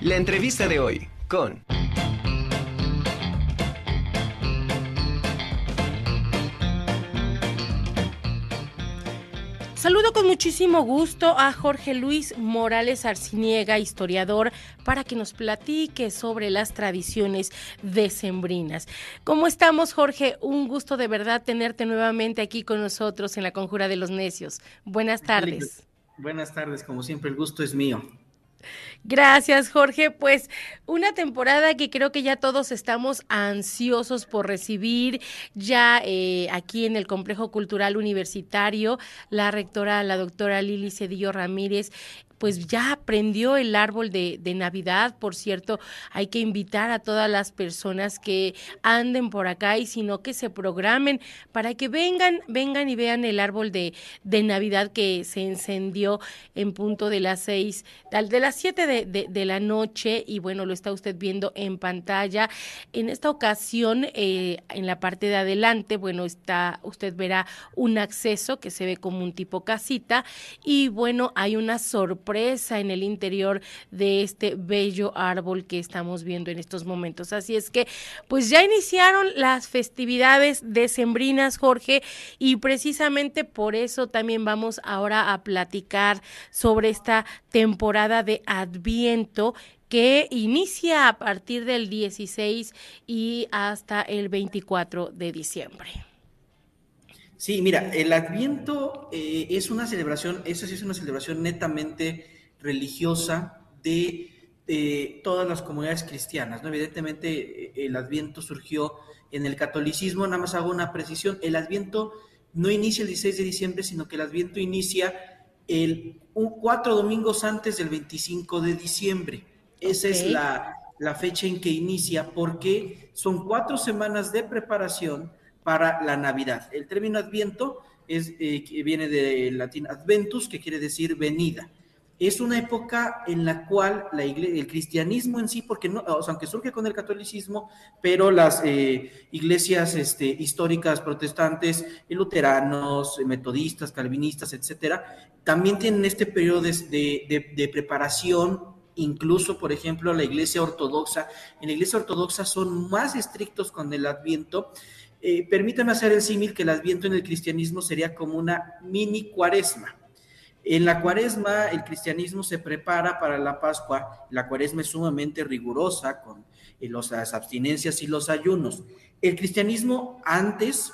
La entrevista de hoy con... Saludo con muchísimo gusto a Jorge Luis Morales Arciniega, historiador, para que nos platique sobre las tradiciones decembrinas. ¿Cómo estamos, Jorge? Un gusto de verdad tenerte nuevamente aquí con nosotros en la Conjura de los Necios. Buenas tardes. Buenas tardes, como siempre, el gusto es mío. Gracias, Jorge. Pues una temporada que creo que ya todos estamos ansiosos por recibir. Ya eh, aquí en el Complejo Cultural Universitario, la rectora, la doctora Lili Cedillo Ramírez, pues ya prendió el árbol de, de, Navidad. Por cierto, hay que invitar a todas las personas que anden por acá y sino que se programen para que vengan, vengan y vean el árbol de, de Navidad que se encendió en punto de las seis, de las siete de, de, la noche y bueno, lo está usted viendo en pantalla. En esta ocasión, eh, en la parte de adelante, bueno, está, usted verá un acceso que se ve como un tipo casita y bueno, hay una sorpresa en el interior de este bello árbol que estamos viendo en estos momentos. Así es que, pues ya iniciaron las festividades decembrinas, Jorge, y precisamente por eso también vamos ahora a platicar sobre esta temporada de Adviento que inicia a partir del 16 y hasta el 24 de diciembre. Sí, mira, el Adviento eh, es una celebración, eso sí es una celebración netamente religiosa de todas las comunidades cristianas. ¿no? Evidentemente, eh, el Adviento surgió en el catolicismo, nada más hago una precisión, el Adviento no inicia el 16 de diciembre, sino que el Adviento inicia el cuatro domingos antes del 25 de diciembre. Esa es la, la fecha en que inicia, porque son cuatro semanas de preparación para la Navidad. El término Adviento es, eh, viene del latín adventus, que quiere decir venida. Es una época en la cual la el cristianismo en sí, porque no, aunque surge con el catolicismo, pero las eh, iglesias este, históricas protestantes, luteranos, metodistas, calvinistas, etcétera, también tienen este periodo de, de preparación incluso, por ejemplo, la iglesia ortodoxa. En la iglesia ortodoxa son más estrictos con el adviento eh, permítame hacer el símil que el adviento en el cristianismo sería como una mini cuaresma. En la cuaresma el cristianismo se prepara para la Pascua, la cuaresma es sumamente rigurosa con eh, las abstinencias y los ayunos. El cristianismo antes,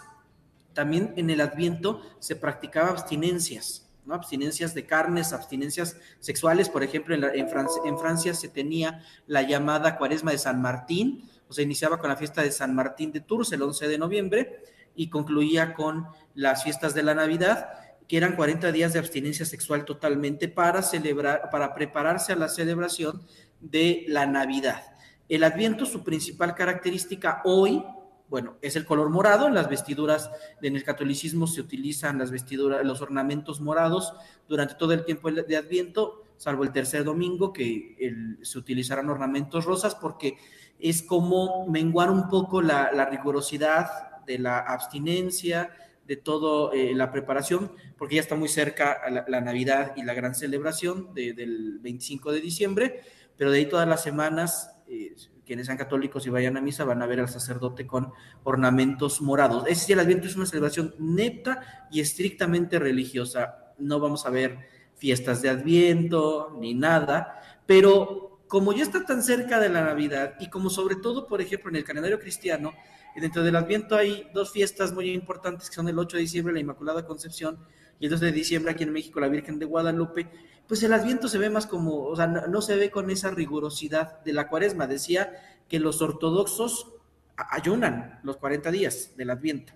también en el adviento, se practicaba abstinencias, ¿no? abstinencias de carnes, abstinencias sexuales, por ejemplo, en, Francia, en Francia se tenía la llamada cuaresma de San Martín, se iniciaba con la fiesta de San Martín de Tours el 11 de noviembre y concluía con las fiestas de la Navidad, que eran 40 días de abstinencia sexual totalmente para celebrar, para prepararse a la celebración de la Navidad. El Adviento, su principal característica hoy, bueno, es el color morado. En las vestiduras, en el catolicismo se utilizan las vestiduras, los ornamentos morados durante todo el tiempo de Adviento, salvo el tercer domingo, que se utilizarán ornamentos rosas, porque es como menguar un poco la, rigurosidad de la abstinencia, de toda eh, la preparación, porque ya está muy cerca la, Navidad y la gran celebración del 25 de diciembre, pero de ahí todas las semanas, eh, quienes sean católicos y vayan a misa van a ver al sacerdote con ornamentos morados. Es decir, el Adviento es una celebración neta y estrictamente religiosa. No vamos a ver fiestas de Adviento ni nada, pero como ya está tan cerca de la Navidad y como sobre todo, por ejemplo, en el calendario cristiano, dentro del Adviento hay dos fiestas muy importantes que son el 8 de diciembre, la Inmaculada Concepción, y el 2 de diciembre aquí en México, la Virgen de Guadalupe, pues el Adviento se ve más como, o sea, no, se ve con esa rigurosidad de la cuaresma. Decía que los ortodoxos ayunan los 40 días del Adviento.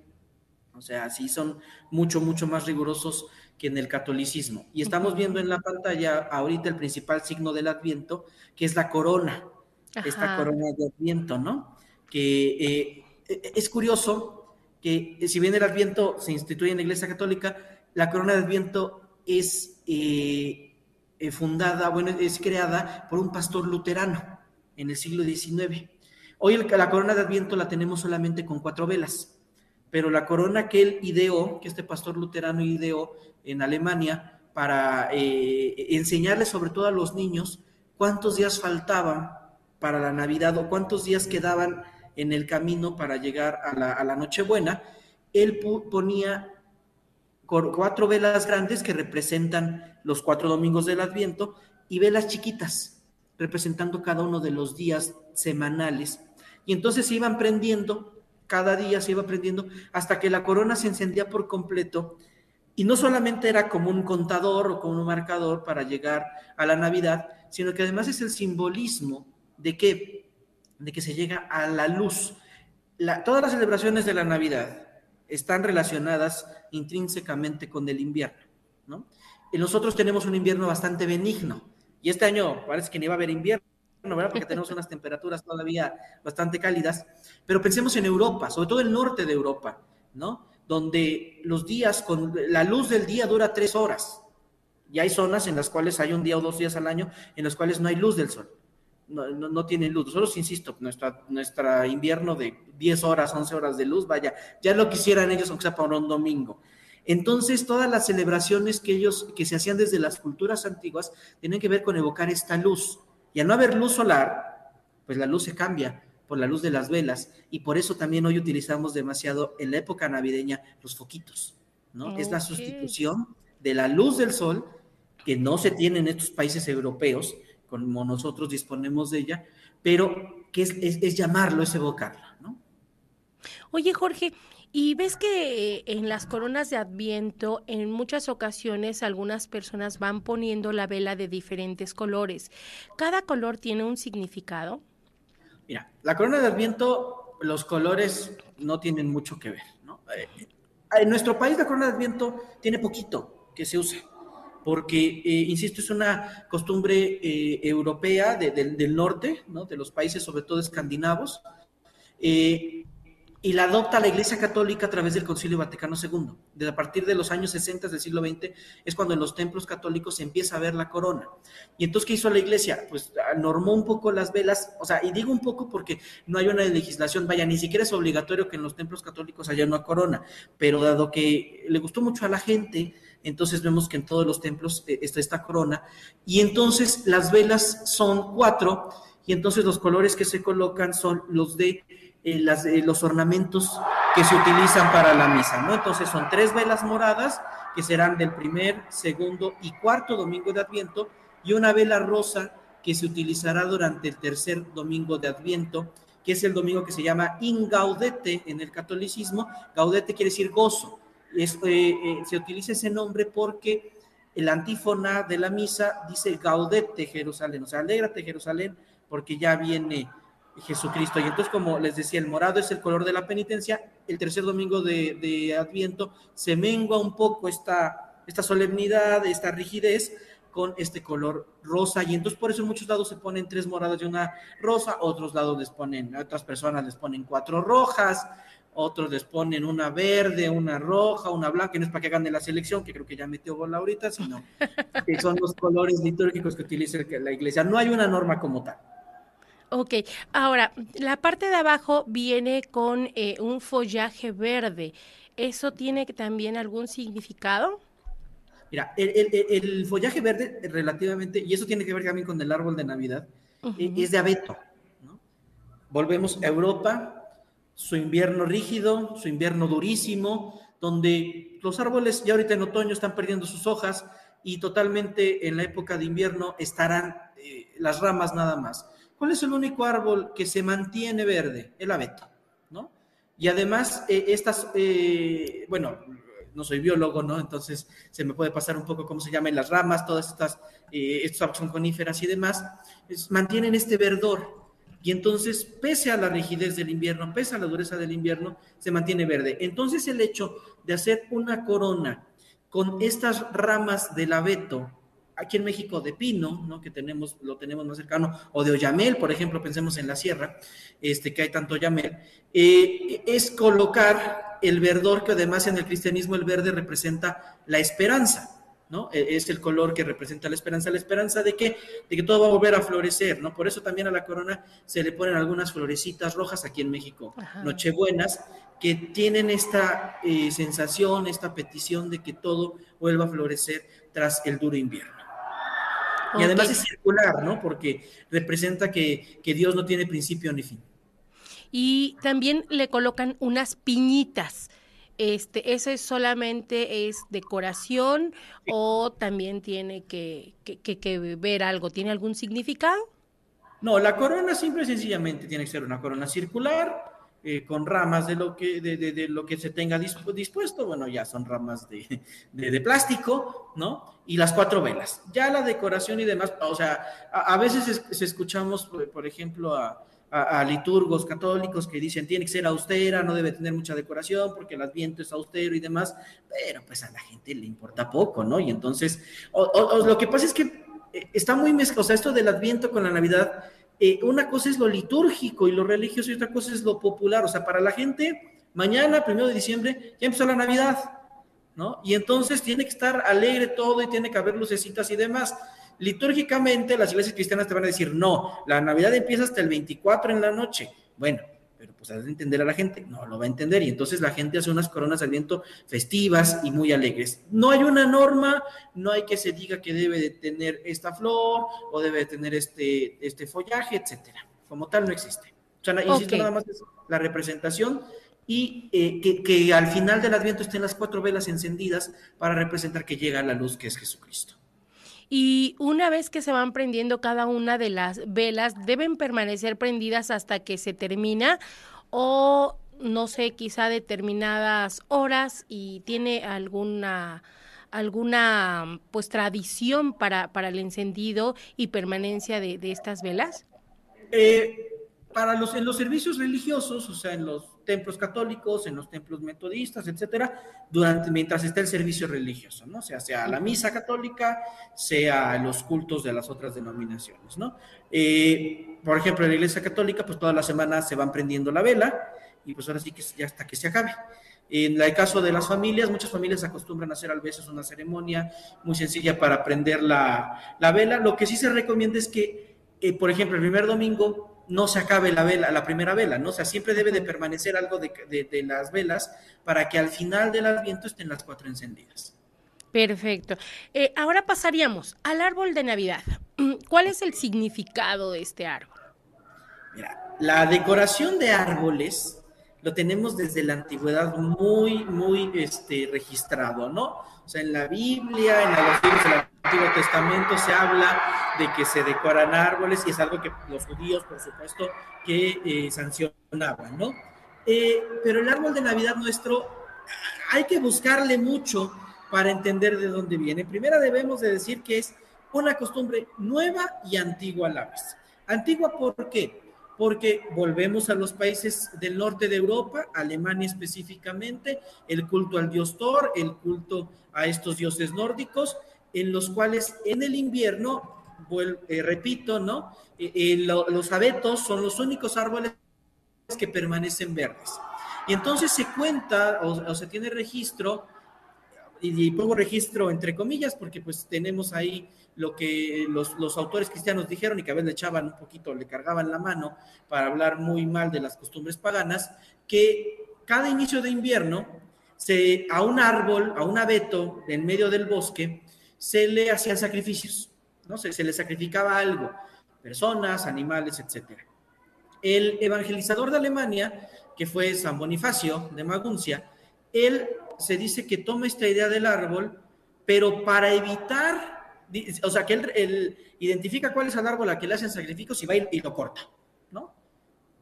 O sea, sí son mucho, mucho más rigurosos que en el catolicismo. Y estamos viendo en la pantalla ahorita el principal signo del Adviento, que es la corona, esta corona de Adviento, ¿no? Que eh, es curioso que si bien el Adviento se instituye en la Iglesia Católica, la corona de Adviento es eh, eh, fundada, bueno, es creada por un pastor luterano en el siglo XIX. Hoy la corona de Adviento la tenemos solamente con cuatro velas pero la corona que él ideó, que este pastor luterano ideó en Alemania, para eh, enseñarle sobre todo a los niños cuántos días faltaban para la Navidad o cuántos días quedaban en el camino para llegar a la, a la Nochebuena, él ponía cuatro velas grandes que representan los cuatro domingos del Adviento y velas chiquitas representando cada uno de los días semanales. Y entonces se iban prendiendo, cada día se iba prendiendo, hasta que la corona se encendía por completo. Y no solamente era como un contador o como un marcador para llegar a la Navidad, sino que además es el simbolismo de que, de que se llega a la luz. todas las celebraciones de la Navidad, están relacionadas intrínsecamente con el invierno, ¿no? Y nosotros tenemos un invierno bastante benigno, y este año parece que ni va a haber invierno, Porque tenemos unas temperaturas todavía bastante cálidas, pero pensemos en Europa, sobre todo el norte de Europa, ¿no? Donde los días, con la luz del día dura tres horas, y hay zonas en las cuales hay un día o dos días al año en los cuales no hay luz del sol no, no, tienen luz. Nosotros, insisto, nuestra, nuestra invierno de 10 horas, 11 horas de luz, vaya, ya lo quisieran ellos, aunque sea para un domingo. Entonces, todas las celebraciones que ellos, que se hacían desde las culturas antiguas, tienen que ver con evocar esta luz. Y al no haber luz solar, pues la luz se cambia por la luz de las velas. Y por eso también hoy utilizamos demasiado en la época navideña los foquitos, ¿no? Es la sustitución de la luz del sol que no se tiene en estos países europeos, como nosotros disponemos de ella, pero que es, llamarlo, es evocarla, ¿no? Oye, Jorge, y ves que en las coronas de Adviento, en muchas ocasiones, algunas personas van poniendo la vela de diferentes colores. ¿Cada color tiene un significado? Mira, la corona de Adviento, los colores no tienen mucho que ver, ¿no? Eh, en nuestro país la corona de Adviento tiene poquito que se usa porque, eh, insisto, es una costumbre eh, europea del norte, ¿no? de los países sobre todo escandinavos, eh, y la adopta la Iglesia Católica a través del Concilio Vaticano II. Desde a partir de los años 60 del siglo XX es cuando en los templos católicos se empieza a ver la corona. Y entonces, ¿qué hizo la Iglesia? Pues normó un poco las velas, o sea, y digo un poco porque no hay una legislación, vaya, ni siquiera es obligatorio que en los templos católicos haya una corona, pero dado que le gustó mucho a la gente, entonces vemos que en todos los templos eh, está esta corona, y entonces las velas son cuatro, y entonces los colores que se colocan son los de eh, las, los ornamentos que se utilizan para la misa, ¿no? Entonces son tres velas moradas, que serán del primer, segundo y cuarto domingo de Adviento, y una vela rosa que se utilizará durante el tercer domingo de Adviento, que es el domingo que se llama Ingaudete en el catolicismo. Gaudete quiere decir gozo. Eh, eh, se utiliza ese nombre porque el antífona de la misa dice Gaudete Jerusalén, o sea, alégrate Jerusalén, porque ya viene Jesucristo. Y entonces, como les decía, el morado es el color de la penitencia. El tercer domingo de, Adviento se mengua un poco esta, esta solemnidad, esta rigidez con este color rosa. Y entonces, por eso en muchos lados se ponen tres moradas y una rosa, otros lados les ponen, otras personas les ponen cuatro rojas otros les ponen una verde, una roja, una blanca, y no es para que gane la selección, que creo que ya metió gol ahorita, sino que son los colores litúrgicos que utiliza la iglesia. No hay una norma como tal. Ok, ahora, la parte de abajo viene con eh, un follaje verde. ¿Eso tiene también algún significado? Mira, el, follaje verde relativamente, y eso tiene que ver también con el árbol de Navidad, eh, es de abeto. Volvemos a Europa, su invierno rígido, su invierno durísimo, donde los árboles ya ahorita en otoño están perdiendo sus hojas y totalmente en la época de invierno estarán eh, las ramas nada más. ¿Cuál es el único árbol que se mantiene verde? El abeto, ¿no? Y además, eh, estas, eh, bueno, no soy biólogo, ¿no? Entonces se me puede pasar un poco cómo se llaman las ramas, todas estas, estas son coníferas y demás, mantienen este verdor, y entonces, pese a la rigidez del invierno, pese a la dureza del invierno, se mantiene verde. Entonces, el hecho de hacer una corona con estas ramas del abeto, aquí en México de pino, ¿no? que tenemos, lo tenemos más cercano, o de oyamel, por ejemplo, pensemos en la sierra, este, que hay tanto oyamel, eh, es colocar el verdor, que además en el cristianismo el verde representa la esperanza. ¿no? E, es el color que representa la esperanza. ¿La esperanza de que De que todo va a volver a florecer, ¿no? Por eso también a la corona se le ponen algunas florecitas rojas aquí en México, nochebuenas, que tienen esta eh, sensación, esta petición de que todo vuelva a florecer tras el duro invierno. Y además es circular, ¿no? Porque representa que, que Dios no tiene principio ni fin. Y también le colocan unas piñitas. Este, ¿Eso es solamente es decoración o también tiene que, que, ver algo? ¿Tiene algún significado? No, la corona simple y sencillamente tiene que ser una corona circular, eh, con ramas de lo que, de, de, lo que se tenga dispuesto, bueno, ya son ramas de, de, plástico, ¿no? Y las cuatro velas. Ya la decoración y demás, o sea, a, veces se escuchamos, por ejemplo, a, a, liturgos católicos que dicen tiene que ser austera, no debe tener mucha decoración porque el adviento es austero y demás, pero pues a la gente le importa poco, ¿no? Y entonces, lo que pasa es que eh, está muy mezclado, o sea, esto del adviento con la Navidad, eh, una cosa es lo litúrgico y lo religioso y otra cosa es lo popular, o sea, para la gente, mañana, primero de diciembre, ya empezó la Navidad, ¿no? Y entonces tiene que estar alegre todo y tiene que haber lucecitas y demás. Litúrgicamente, las iglesias cristianas te van a decir, no, la Navidad empieza hasta el 24 en la noche. Bueno, pero pues has de entender a la gente, no lo va a entender. Y entonces la gente hace unas coronas al viento festivas y muy alegres. No hay una norma, no hay que se diga que debe de tener esta flor o debe de tener este, este follaje, etcétera. Como tal, no existe. O sea, insisto, nada más es la representación y eh, que, que al final del Adviento estén las cuatro velas encendidas para representar que llega la luz que es Jesucristo. Y una vez que se van prendiendo cada una de las velas, deben permanecer prendidas hasta que se termina o no sé, quizá determinadas horas y tiene alguna alguna pues tradición para, para el encendido y permanencia de, de estas velas? Eh, para los, en los servicios religiosos, o sea, en los templos católicos, en los templos metodistas, etcétera, durante, mientras está el servicio religioso, ¿no? O sea, sea la misa católica, sea los cultos de las otras denominaciones, ¿no? Eh, por ejemplo, en la iglesia católica, pues todas las semanas se van prendiendo la vela y pues ahora sí que ya hasta que se acabe. En el caso de las familias, muchas familias acostumbran a hacer a veces una ceremonia muy sencilla para prender la, la vela. Lo que sí se recomienda es que, eh, por ejemplo, el primer domingo no se acabe la vela, la primera vela, ¿no? O sea, siempre debe de permanecer algo de, las velas para que al final del adviento estén las cuatro encendidas. Perfecto. Eh, ahora pasaríamos al árbol de Navidad. ¿Cuál es el significado de este árbol? Mira, la decoración de árboles lo tenemos desde la antigüedad muy, muy este, registrado, ¿no? O sea, en la Biblia, en los libros del Antiguo Testamento se habla de que se decoran árboles y es algo que los judíos, por supuesto, que eh, sancionaban, ¿no? Eh, pero el árbol de Navidad nuestro hay que buscarle mucho para entender de dónde viene. Primero debemos de decir que es una costumbre nueva y antigua a la vez. Antigua, ¿por qué? porque volvemos a los países del norte de Europa, Alemania específicamente, el culto al dios Thor, el culto a estos dioses nórdicos, en los cuales en el invierno, eh, repito, ¿no? Eh, eh, los abetos son los únicos árboles que permanecen verdes. Y entonces se cuenta o, se tiene registro, y, y pongo registro entre comillas, porque pues tenemos ahí lo que los, los, autores cristianos dijeron y que a veces le echaban un poquito, le cargaban la mano para hablar muy mal de las costumbres paganas, que cada inicio de invierno se, a un árbol, a un abeto en medio del bosque, se le hacían sacrificios, ¿no? Se, se le sacrificaba algo, personas, animales, etc. El evangelizador de Alemania, que fue San Bonifacio de Maguncia, él se dice que toma esta idea del árbol, pero para evitar o sea, que él, identifica cuál es el árbol a que le hacen sacrificios y va y, lo corta.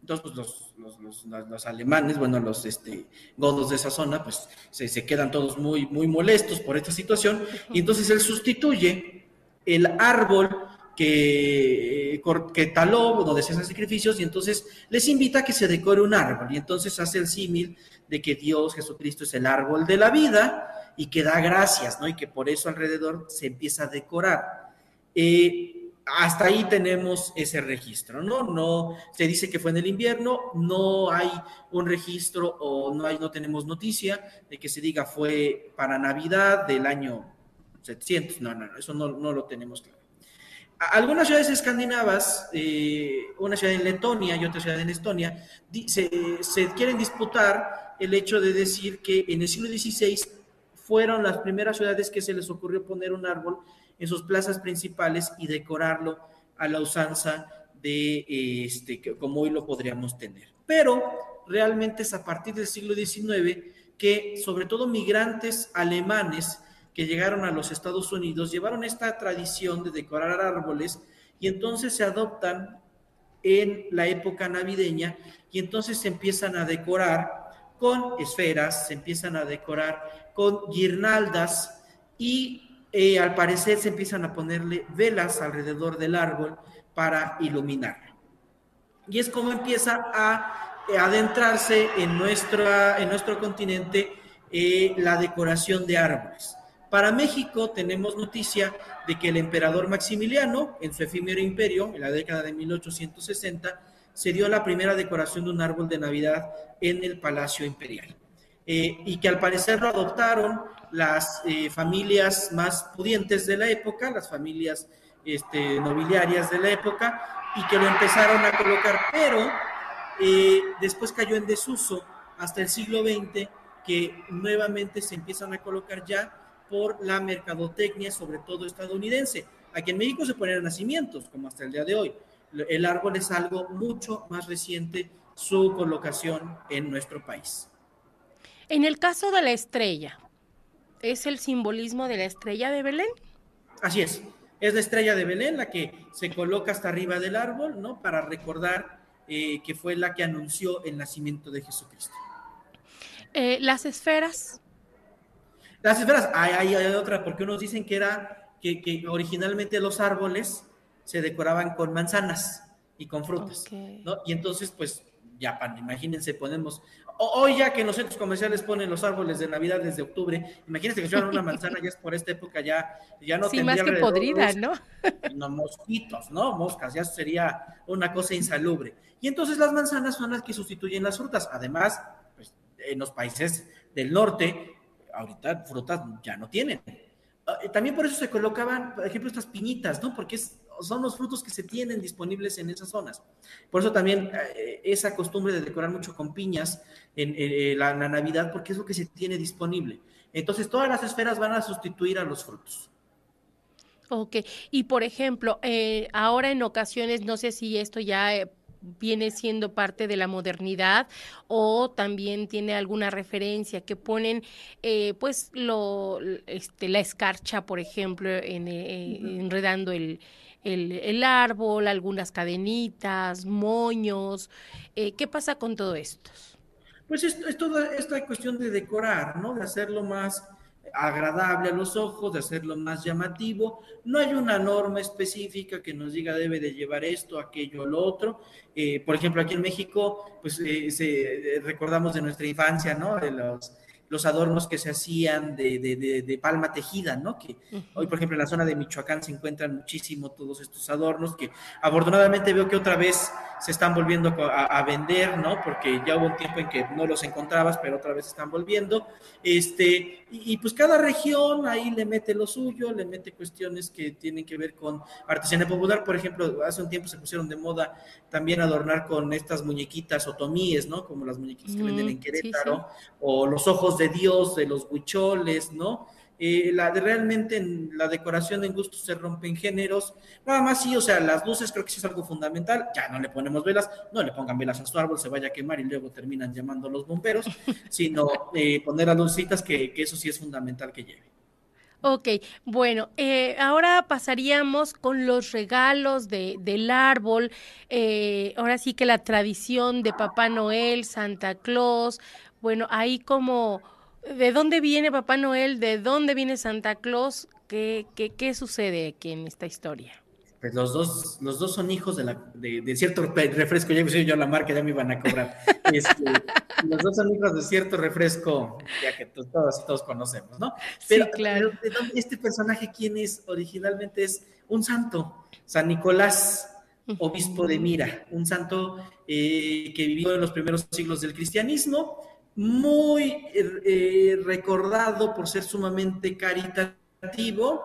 Entonces, pues los, alemanes, bueno, los este, godos de esa zona, pues se, quedan todos muy, muy molestos por esta situación y entonces él sustituye el árbol que, que taló, donde se hacen sacrificios, y entonces les invita a que se decore un árbol. Y entonces hace el símil de que Dios, Jesucristo, es el árbol de la vida, y que da gracias, ¿no? Y que por eso alrededor se empieza a decorar. Eh, hasta ahí tenemos ese registro, ¿no? No se dice que fue en el invierno, no hay un registro o no hay, no tenemos noticia de que se diga fue para Navidad del año 700, no, no, eso no, no lo tenemos claro. Algunas ciudades escandinavas, eh, una ciudad en Letonia y otra ciudad en Estonia, se, se quieren disputar el hecho de decir que en el siglo XVI fueron las primeras ciudades que se les ocurrió poner un árbol en sus plazas principales y decorarlo a la usanza de este, como hoy lo podríamos tener. Pero realmente es a partir del siglo XIX que sobre todo migrantes alemanes que llegaron a los Estados Unidos llevaron esta tradición de decorar árboles y entonces se adoptan en la época navideña y entonces se empiezan a decorar con esferas, se empiezan a decorar con guirnaldas y eh, al parecer se empiezan a ponerle velas alrededor del árbol para iluminarlo. Y es como empieza a eh, adentrarse en, nuestra, en nuestro continente eh, la decoración de árboles. Para México tenemos noticia de que el emperador Maximiliano, en su efímero imperio, en la década de 1860, se dio la primera decoración de un árbol de Navidad en el Palacio Imperial. Eh, y que al parecer lo adoptaron las familias más pudientes de la época, las familias este, nobiliarias de la época, y que lo empezaron a colocar, pero eh, después cayó en desuso hasta el siglo XX, que nuevamente se empiezan a colocar ya por la mercadotecnia, sobre todo estadounidense. Aquí en México se ponen nacimientos, como hasta el día de hoy. El árbol es algo mucho más reciente su colocación en nuestro país. En el caso de la estrella, ¿es el simbolismo de la estrella de Belén? Así es. Es la estrella de Belén la que se coloca hasta arriba del árbol, ¿no? Para recordar eh, que fue la que anunció el nacimiento de Jesucristo. Eh, las esferas. Las esferas, hay, hay, otra, porque unos dicen que era que, originalmente los árboles se decoraban con manzanas y con frutas, ¿no? Y entonces, pues, ya, imagínense, ponemos Hoy ya que en los centros comerciales ponen los árboles de Navidad desde octubre, imagínense que si una manzana ya es por esta época ya, ya no sí, más que podrida, ¿no? No, mosquitos, ¿no? Moscas, ya sería una cosa insalubre. Y entonces las manzanas son las que sustituyen las frutas. Además, pues, en los países del norte, ahorita frutas ya no tienen. Ah, también por eso se colocaban, por ejemplo, estas piñitas, ¿no? Porque es son los frutos que se tienen disponibles en esas zonas. Por eso también eh, esa costumbre de decorar mucho con piñas en, eh, la, Navidad, porque es lo que se tiene disponible. Entonces, todas las esferas van a sustituir a los frutos. Ok, y por ejemplo, eh, ahora en ocasiones, no sé si esto ya viene siendo parte de la modernidad o también tiene alguna referencia que ponen pues lo este la escarcha por ejemplo en, enredando el, el, árbol, algunas cadenitas, moños. Eh, ¿Qué pasa con todo esto? Pues es, es, toda esta cuestión de decorar, ¿no? De hacerlo más agradable a los ojos, de hacerlo más llamativo. No hay una norma específica que nos diga debe de llevar esto, aquello, lo otro. Eh, por ejemplo, aquí en México, pues eh, recordamos de nuestra infancia, ¿no? De los los adornos que se hacían de, de, palma tejida, ¿no? Que hoy, por ejemplo, en la zona de Michoacán se encuentran muchísimo todos estos adornos que afortunadamente veo que otra vez se están volviendo a, vender, ¿no? Porque ya hubo un tiempo en que no los encontrabas, pero otra vez están volviendo. Este, y, pues cada región ahí le mete lo suyo, le mete cuestiones que tienen que ver con artesanía popular. Por ejemplo, hace un tiempo se pusieron de moda también adornar con estas muñequitas otomíes, ¿no? Como las muñequitas que venden en Querétaro, o los ojos de Dios de los huicholes, ¿no? Eh, la de realmente en la decoración en gusto se rompen géneros, nada más sí, o sea, las luces creo que sí es algo fundamental, ya no le ponemos velas, no le pongan velas a su árbol, se vaya a quemar y luego terminan llamando a los bomberos, sino eh, poner a lucecitas que, que, eso sí es fundamental que lleve. Ok, bueno, eh, ahora pasaríamos con los regalos de, del árbol. ahora sí que la tradición de Papá Noel, Santa Claus, bueno, ahí como ¿De dónde viene Papá Noel? ¿De dónde viene Santa Claus? ¿Qué, qué, qué sucede aquí en esta historia? Pues los dos, los dos son hijos de, la, de, cierto refresco, ya me yo la marca, ya me iban a cobrar. Este, los dos son hijos de cierto refresco, ya que todos, todos conocemos, ¿no? Pero, sí, claro. este personaje, ¿quién es? Originalmente es un santo, San Nicolás, obispo de Mira, un santo eh, que vivió en los primeros siglos del cristianismo, muy eh, recordado por ser sumamente caritativo.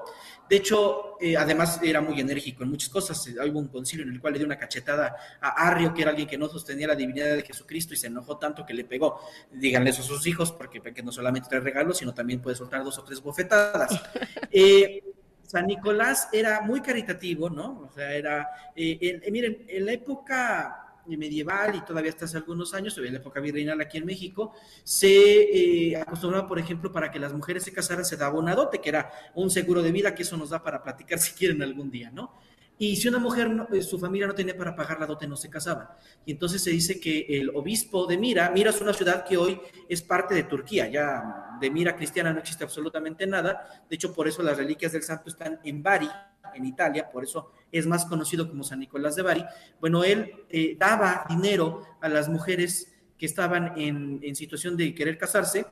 De hecho, eh, además era muy enérgico en muchas cosas. Hubo un concilio en el cual le dio una cachetada a Arrio, que era alguien que no sostenía la divinidad de Jesucristo y se enojó tanto que le pegó. Díganle eso a sus hijos, porque, no solamente trae regalos, sino también puede soltar dos o tres bofetadas. Eh, San Nicolás era muy caritativo, ¿no? O sea, era, eh, miren, en la época medieval y todavía hasta hace algunos años, en la época virreinal aquí en México, se eh, acostumbraba, por ejemplo, para que las mujeres se casaran, se daba una dote, que era un seguro de vida, que eso nos da para platicar si quieren algún día, ¿no? Y si una mujer, eh, su familia no tenía para pagar la dote, no se casaban. Y entonces se dice que el obispo de Mira, Mira es una ciudad que hoy es parte de Turquía, ya de Mira cristiana no existe absolutamente nada. De hecho, por eso las reliquias del santo están en Bari, en Italia, por eso es más conocido como San Nicolás de Bari. Bueno, él eh, daba dinero a las mujeres que estaban en, situación de querer casarse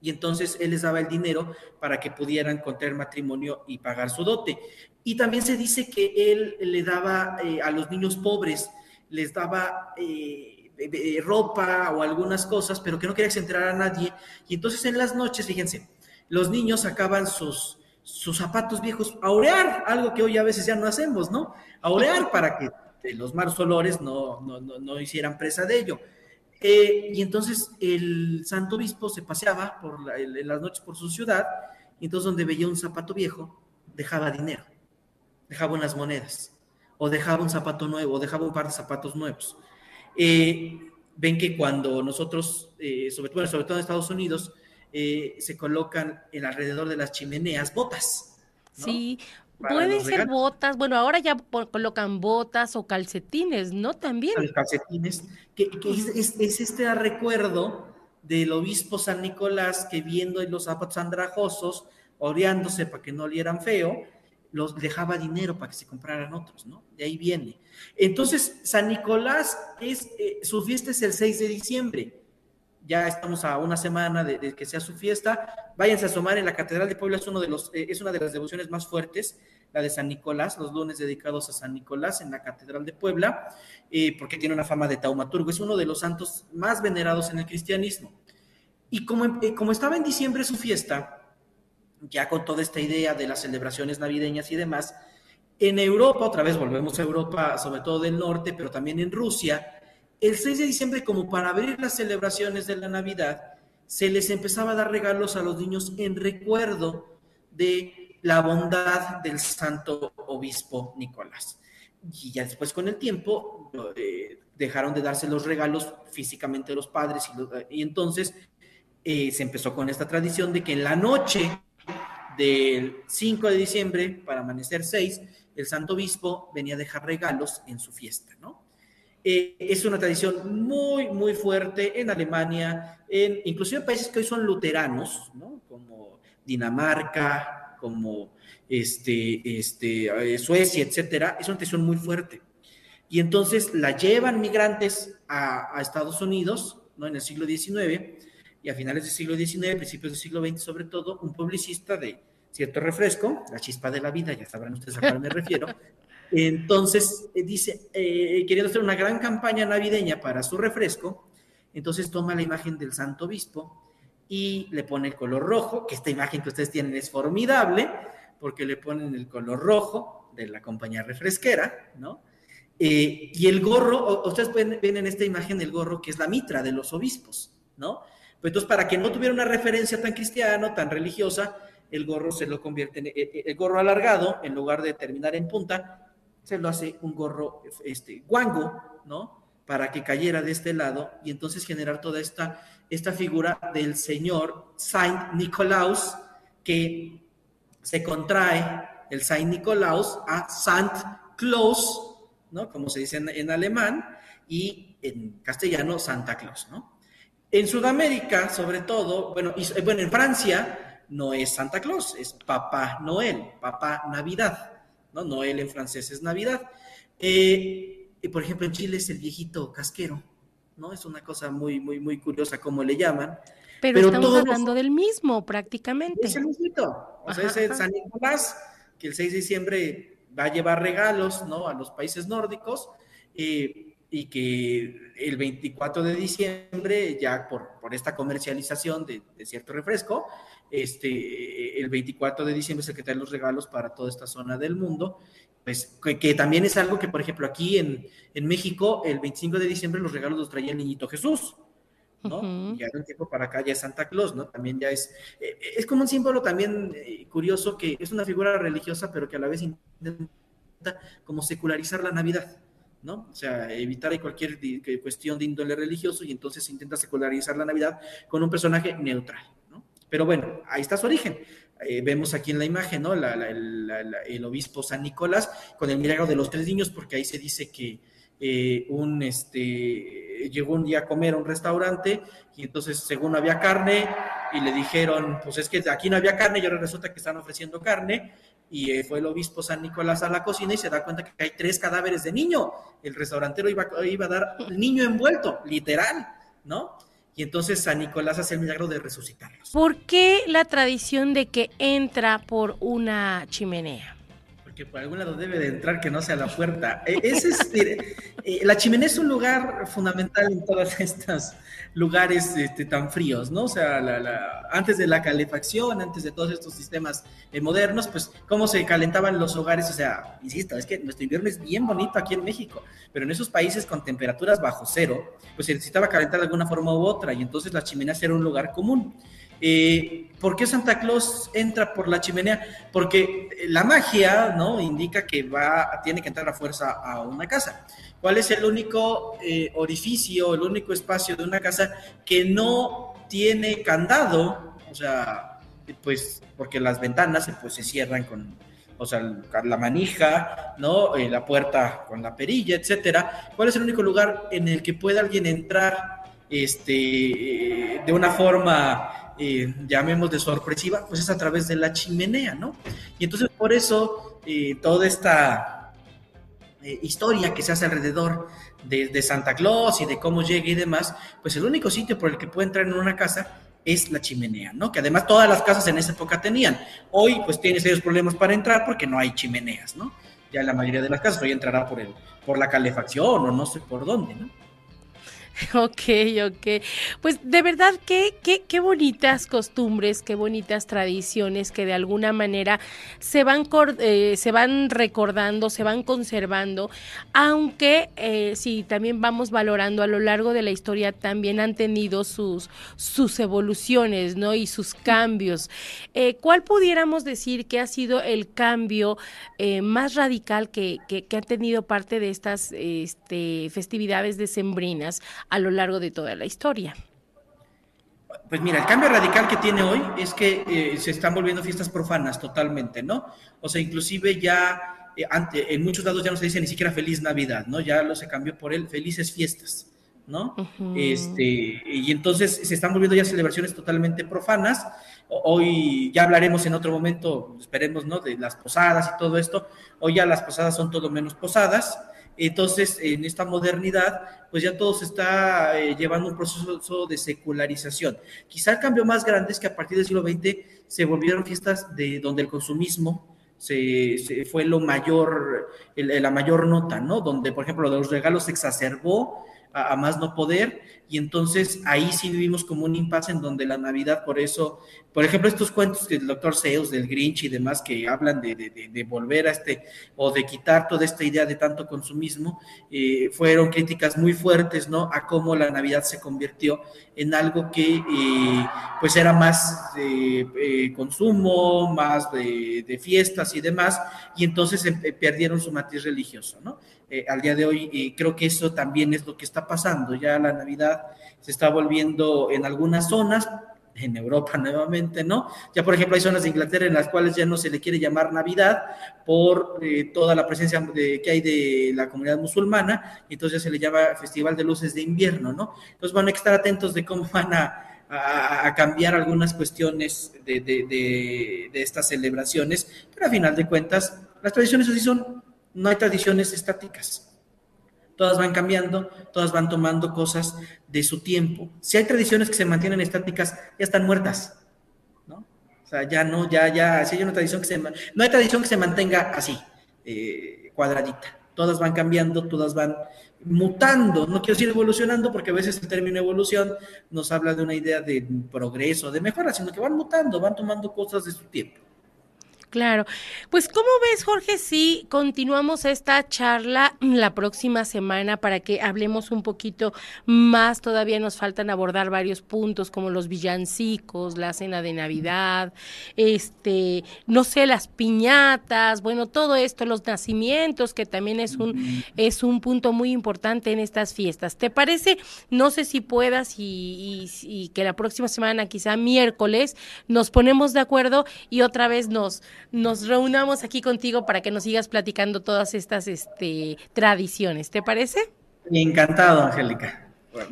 y entonces él les daba el dinero para que pudieran contraer matrimonio y pagar su dote. Y también se dice que él le daba eh, a los niños pobres, les daba eh, ropa o algunas cosas, pero que no quería que se enterara a nadie. Y entonces en las noches, fíjense, los niños sacaban sus, sus zapatos viejos a orear, algo que hoy a veces ya no hacemos, ¿no? A orear para que los malos olores no, no, no hicieran presa de ello. Eh, y entonces el santo obispo se paseaba por en las noches por su ciudad, y entonces donde veía un zapato viejo, dejaba dinero, dejaba unas monedas, o dejaba un zapato nuevo, o dejaba un par de zapatos nuevos. Eh, ven que cuando nosotros, eh, sobre, todo, sobre todo en Estados Unidos, se colocan en alrededor de las chimeneas botas. Sí, Pueden ser botas, bueno, ahora ya colocan botas o calcetines, ¿no? También. Los calcetines, que, es, este recuerdo del obispo San Nicolás que viendo los zapatos andrajosos, oreándose para que no olieran feo, los dejaba dinero para que se compraran otros, ¿no? De ahí viene. Entonces, San Nicolás es, eh, su fiesta es el 6 de diciembre ya estamos a una semana de, que sea su fiesta, váyanse a asomar en la Catedral de Puebla, es, uno de los, eh, es una de las devociones más fuertes, la de San Nicolás, los lunes dedicados a San Nicolás en la Catedral de Puebla, eh, porque tiene una fama de taumaturgo, es uno de los santos más venerados en el cristianismo. Y como, eh, como estaba en diciembre su fiesta, ya con toda esta idea de las celebraciones navideñas y demás, en Europa, otra vez volvemos a Europa, sobre todo del norte, pero también en Rusia, el 6 de diciembre, como para abrir las celebraciones de la Navidad, se les empezaba a dar regalos a los niños en recuerdo de la bondad del santo obispo Nicolás. Y ya después con el tiempo eh, dejaron de darse los regalos físicamente a los padres y, entonces eh, se empezó con esta tradición de que en la noche del 5 de diciembre, para amanecer 6, el santo obispo venía a dejar regalos en su fiesta, ¿no? Eh, es una tradición muy, muy fuerte en Alemania, en, inclusive en países que hoy son luteranos, ¿no? como Dinamarca, como este, este, eh, Suecia, etcétera, es una tradición muy fuerte. Y entonces la llevan migrantes a, a, Estados Unidos, ¿no? En el siglo XIX, y a finales del siglo XIX, principios del siglo XX, sobre todo, un publicista de cierto refresco, la chispa de la vida, ya sabrán ustedes a cuál me refiero, entonces, eh, dice, eh, queriendo hacer una gran campaña navideña para su refresco, entonces toma la imagen del Santo Obispo y le pone el color rojo, que esta imagen que ustedes tienen es formidable, porque le ponen el color rojo de la compañía refresquera, ¿no? Eh, y el gorro, ustedes pueden, ven en esta imagen el gorro que es la mitra de los obispos, ¿no? Pues entonces, para que no tuviera una referencia tan cristiana, tan religiosa, el gorro se lo convierte en el gorro alargado, en lugar de terminar en punta, se lo hace un gorro este, guango, ¿no? Para que cayera de este lado y entonces generar toda esta, esta figura del señor Saint Nicolaus que se contrae el Saint Nicolaus a Saint Claus, ¿no? Como se dice en, alemán, y en castellano Santa Claus, ¿no? En Sudamérica, sobre todo, bueno, bueno, en Francia no es Santa Claus, es Papá Noel, Papá Navidad. ¿No? Noel en francés es Navidad. Eh, y por ejemplo, en Chile es el viejito casquero, ¿no? Es una cosa muy, muy, muy curiosa como le llaman. Pero, estamos hablando del mismo prácticamente. Es el mismito. O sea, es San Nicolás, que el 6 de diciembre va a llevar regalos, ¿no? A los países nórdicos. Eh, y que el 24 de diciembre, ya por, por esta comercialización de, de, cierto refresco, este, el 24 de diciembre se que los regalos para toda esta zona del mundo, pues que, también es algo que, por ejemplo, aquí en, en, México, el 25 de diciembre los regalos los traía el niñito Jesús, ¿no? Y ya de un tiempo para acá ya es Santa Claus, ¿no? También ya es, eh, es como un símbolo también eh, curioso que es una figura religiosa, pero que a la vez intenta como secularizar la Navidad, ¿no? O sea, evitar cualquier cuestión de índole religioso y entonces intenta secularizar la Navidad con un personaje neutral. Pero bueno, ahí está su origen. Eh, vemos aquí en la imagen, ¿no? el obispo San Nicolás con el milagro de los tres niños, porque ahí se dice que eh, un, este, llegó un día a comer a un restaurante y entonces según había carne y le dijeron, pues es que aquí no había carne y ahora resulta que están ofreciendo carne y eh, fue el obispo San Nicolás a la cocina y se da cuenta que hay tres cadáveres de niño. El restaurantero iba, iba a dar el niño envuelto, literal, ¿no? Y entonces San Nicolás hace el milagro de resucitarlos. ¿Por qué la tradición de que entra por una chimenea? Que por algún lado debe de entrar que no sea la puerta. E, es eh, la chimenea es un lugar fundamental en todos estos lugares este, tan fríos, ¿no? O sea, antes de la calefacción, antes de todos estos sistemas eh, modernos, pues cómo se calentaban los hogares, o sea, insisto, es que nuestro invierno es bien bonito aquí en México, pero en esos países con temperaturas bajo cero, pues se necesitaba calentar de alguna forma u otra, y entonces la chimenea era un lugar común. Eh, ¿Por qué Santa Claus entra por la chimenea? Porque la magia, ¿no? Indica que va, tiene que entrar a fuerza a una casa. ¿Cuál es el único eh, orificio, el único espacio de una casa que no tiene candado? O sea, pues, porque las ventanas pues, se cierran con, o sea, la manija, ¿no? Eh, la puerta con la perilla, etcétera. ¿Cuál es el único lugar en el que puede alguien entrar este, de una forma eh, llamemos de sorpresiva, pues es a través de la chimenea, ¿no? Y entonces por eso eh, toda esta eh, historia que se hace alrededor de, Santa Claus y de cómo llega y demás, pues el único sitio por el que puede entrar en una casa es la chimenea, ¿no? Que además todas las casas en esa época tenían. Hoy pues tiene serios problemas para entrar porque no hay chimeneas, ¿no? Ya la mayoría de las casas hoy entrará por, el, por la calefacción o no sé por dónde, ¿no? Ok, ok. Pues de verdad, qué, qué, bonitas costumbres, qué bonitas tradiciones que de alguna manera se van, eh, se van recordando, se van conservando, aunque eh, sí, también vamos valorando a lo largo de la historia, también han tenido sus, sus evoluciones, ¿no? Y sus cambios. Eh, ¿Cuál pudiéramos decir que ha sido el cambio más radical que, que, que, ha tenido parte de estas este, festividades decembrinas? A lo largo de toda la historia. Pues mira, el cambio radical que tiene hoy es que eh, se están volviendo fiestas profanas totalmente, ¿no? O sea, inclusive ya eh, en muchos lados ya no se dice ni siquiera feliz Navidad, ¿no? Ya lo se cambió por el felices fiestas, ¿no? Este, y entonces se están volviendo ya celebraciones totalmente profanas. Hoy ya hablaremos en otro momento, esperemos, ¿no? De las posadas y todo esto. Hoy ya las posadas son todo menos posadas. Entonces, en esta modernidad, pues ya todo se está eh, llevando un proceso de secularización. Quizá el cambio más grande es que a partir del siglo XX se volvieron fiestas de donde el consumismo se, fue lo mayor, la mayor nota, ¿no? Donde, por ejemplo, los regalos se exacerbó a, más no poder, y entonces ahí sí vivimos como un impasse en donde la Navidad, por eso, por ejemplo, estos cuentos del doctor Seuss, del Grinch y demás, que hablan de, de, volver a este, o de quitar toda esta idea de tanto consumismo, eh, fueron críticas muy fuertes, ¿no? A cómo la Navidad se convirtió en algo que, eh, pues, era más eh, consumo, más de, fiestas y demás, y entonces perdieron su matiz religioso, ¿no? Al día de hoy. creo que eso también es lo que está pasando. Ya la Navidad se está volviendo en algunas zonas, en Europa nuevamente, ¿no? Ya, por ejemplo, hay zonas de Inglaterra en las cuales ya no se le quiere llamar Navidad por eh, toda la presencia de, que hay de la comunidad musulmana, y entonces ya se le llama Festival de Luces de Invierno, ¿no? Entonces van a estar atentos de cómo van a, cambiar algunas cuestiones de, de, estas celebraciones, pero a final de cuentas, las tradiciones así son no hay tradiciones estáticas. Todas van cambiando, todas van tomando cosas de su tiempo. Si hay tradiciones que se mantienen estáticas, ya están muertas. ¿no? O sea, ya no, ya, ya, si hay una tradición que se no hay tradición que se mantenga así, eh, cuadradita. Todas van cambiando, todas van mutando, no quiero decir evolucionando, porque a veces el término evolución nos habla de una idea de progreso, de mejora, sino que van mutando, van tomando cosas de su tiempo. Claro. Pues, ¿cómo ves, Jorge, si continuamos esta charla la próxima semana para que hablemos un poquito más? Todavía nos faltan abordar varios puntos como los villancicos, la cena de Navidad, este, no sé, las piñatas, bueno, todo esto, los nacimientos, que también es un, es un punto muy importante en estas fiestas. ¿Te parece? No sé si puedas y, y que la próxima semana, quizá miércoles, nos ponemos de acuerdo y otra vez nos nos reunamos aquí contigo para que nos sigas platicando todas estas este, tradiciones. ¿Te parece? Encantado, Angélica.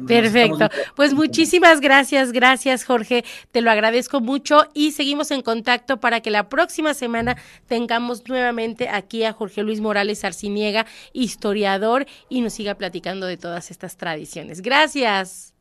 Perfecto. Pues muchísimas gracias, gracias Jorge, te lo agradezco mucho y seguimos en contacto para que la próxima semana tengamos nuevamente aquí a Jorge Luis Morales Arciniega, historiador, y nos siga platicando de todas estas tradiciones. Gracias.